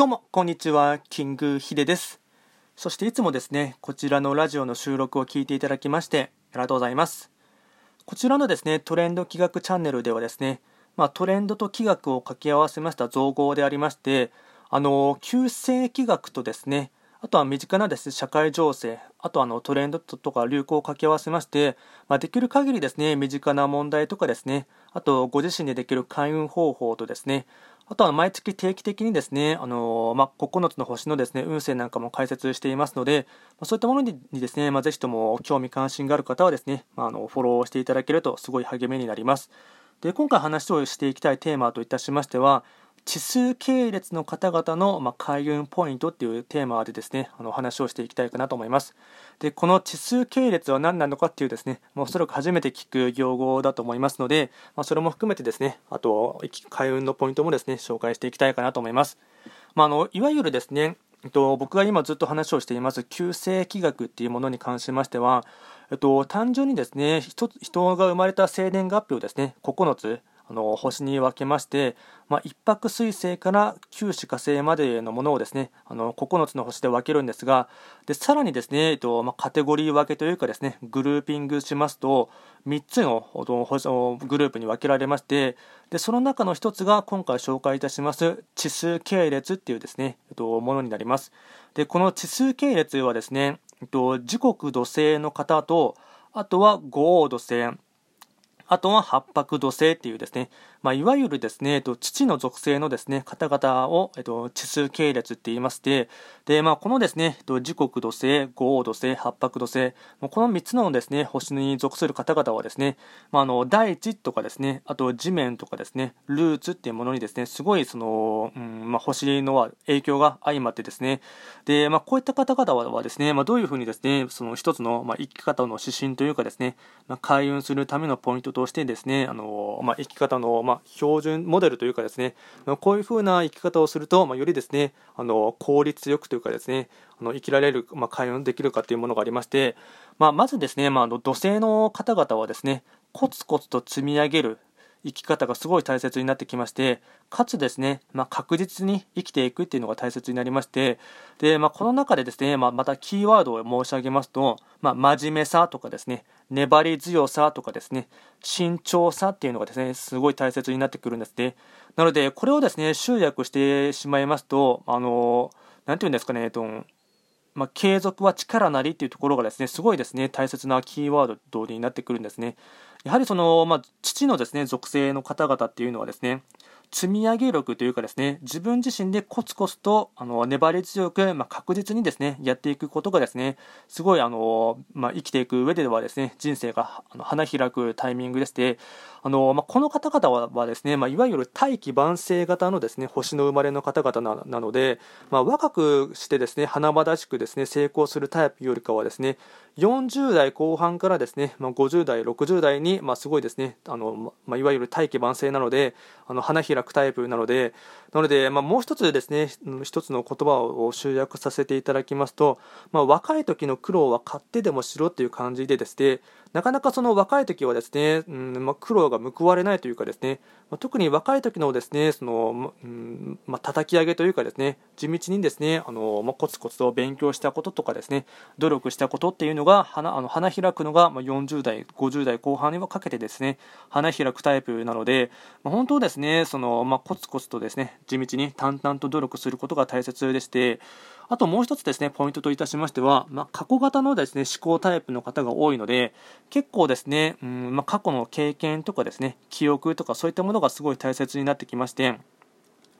どうも、こんにちは。キングヒデです。そしていつもですね、こちらのラジオの収録を聞いていただきまして、ありがとうございます。こちらのですね、トレンド企画チャンネルではですね、まあ、トレンドと企画を掛け合わせました造語でありまして、あの、旧世企画とですね、あとは身近なです、ね、社会情勢、あとあのトレンドとか流行を掛け合わせまして、まあ、できる限りですね、身近な問題とかですね、あとご自身でできる開運方法とですね、あとは毎月定期的にですね、あのまあ、9つの星のですね、運勢なんかも解説していますので、ま、そういったものにですね、まあ、ぜひとも興味関心がある方はですね、ま、あのフォローしていただけるとすごい励みになります。で、今回話をしていきたいテーマといたしましては、地数系列の方々の、まあ、開運ポイントっていうテーマでですね、あの話をしていきたいかなと思います。で、この地数系列は何なのかっていうですね、もうおそらく初めて聞く用語だと思いますので、まあ、それも含めてですね、あと、開運のポイントもですね、紹介していきたいかなと思います。まあ、あのいわゆるですね、えっと、僕が今ずっと話をしています旧世紀学っていうものに関しましては、えっと、単純にですね人が生まれた生年月日をですね9つあの星に分けまして、まあ、1泊水星から九死火星までのものをですねあの9つの星で分けるんですがでさらにですね、えっとまあ、カテゴリー分けというかですねグルーピングしますと3つのグループに分けられましてでその中の1つが今回紹介いたします地数系列っていうですね、えっと、ものになります。でこの地数系列はですね、えっと、時刻土星の方とあとは五黄土星。あとは八白土星っていうですね、まあ、いわゆるですね、えっと、父の属性のですね、方々を、えっと、地数系列って言いまして、で、まあ、このですね、えっと、時刻土星、五黄土星、八白土星、この3つのですね、星に属する方々はですね、まあ、あの、大地とかですね、あと地面とかですね、ルーツっていうものにですね、すごいその、うんまあ、星の影響が相まってですね、で、まあ、こういった方々はですね、まあ、どういうふうにですね、その一つの、まあ、生き方の指針というかですね、まあ、開運するためのポイントととしてですね、あのまあ、生き方の、まあ、ま標準モデルというかですね、こういうふうな生き方をすると、まあ、よりですね、あの効率よくというかですね、あの生きられる、まあ、開運できるかというものがありまして、まあ、まずですね、まあ、土星の方々はですね、コツコツと積み上げる生き方がすごい大切になってきまして、かつですね、まあ、確実に生きていくっていうのが大切になりまして、で、まあ、この中でですね、まあ、またキーワードを申し上げますと、まあ、真面目さとかですね、粘り強さとかですね、慎重さっていうのがですね、すごい大切になってくるんですね。なので、これをですね、集約してしまいますと、あの、なんていうんですかね、えっと、まあ、継続は力なりっていうところがですね、すごいですね、大切なキーワードになってくるんですね。やはりその、まあ、父のですね、属性の方々っていうのはですね、積み上げ力というかですね、自分自身でコツコツとあの粘り強く、まあ、確実にですね、やっていくことがですね、すごいあの、まあ、生きていく上ではですね、人生があの花開くタイミングでして、あのまあ、この方々はですね、まあ、いわゆる大器晩成型のですね、星の生まれの方々ななので、まあ、若くしてですね、華々しくですね、成功するタイプよりかはですね、40代後半からですね、まあ、50代、60代に、まあ、すごいですね、あのまあ、いわゆる大器晩成なので、あの花開くタイプなので、なので、まあ、もう一つですね、一つの言葉を集約させていただきますと、まあ、若い時の苦労は買ってでもしろっていう感じでですね、なかなかその若い時はですね、うんまあ、苦労が報われないというかですね、まあ、特に若い時のですね、その、うんまあ、叩き上げというかですね、地道にですね、あのまあ、コツコツと勉強したこととかですね、努力したことっていうのが花あの花開くのが、まあ、40代、50代後半にはかけてですね、花開くタイプなので、まあ、本当ですね、そのまあ、コツコツとですね、地道に淡々と努力することが大切でして、あともう一つですね、ポイントといたしましては、まあ、過去型のですね、思考タイプの方が多いので、結構ですね、うんまあ、過去の経験とかですね、記憶とかそういったものがすごい大切になってきまして、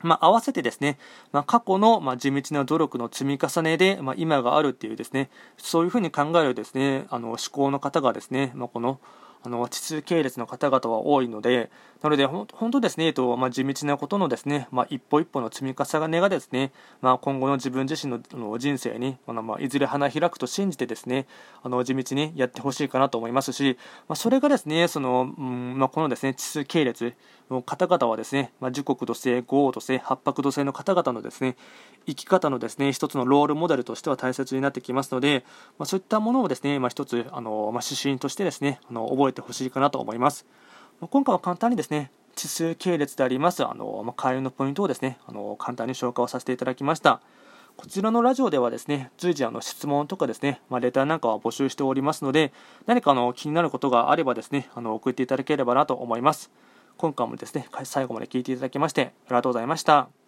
まあ、合わせてですね、まあ、過去の、まあ、地道な努力の積み重ねで、まあ、今があるっていうですね、そういうふうに考えるですね、あの思考の方がですね、まあ、このあの地図系列の方々は多いので、なので、本当ですね、えっとまあ、地道なことのですね、まあ、一歩一歩の積み重ねがですね、まあ、今後の自分自身の人生に、あのまあ、いずれ花開くと信じてですね、あの地道にやってほしいかなと思いますし、まあ、それがですね、その、うんまあ、このですね、地図系列の方々はですね、まあ、樹国土星、豪土星、八白土星の方々のですね、生き方のですね、一つのロールモデルとしては大切になってきますので、まあ、そういったものをですね、まあ、一つあの、まあ、指針としてですね、あの覚えてほしいかなと思います。まあ、今回は簡単にですね、地数系列でありますあの、まあ、開運のポイントをですねあの簡単に紹介をさせていただきましたこちらのラジオではですね随時あの質問とかですね、まあ、レターなんかは募集しておりますので何かあの気になることがあればですねあの送っていただければなと思います今回もですね、最後まで聴いていただきまして、ありがとうございました。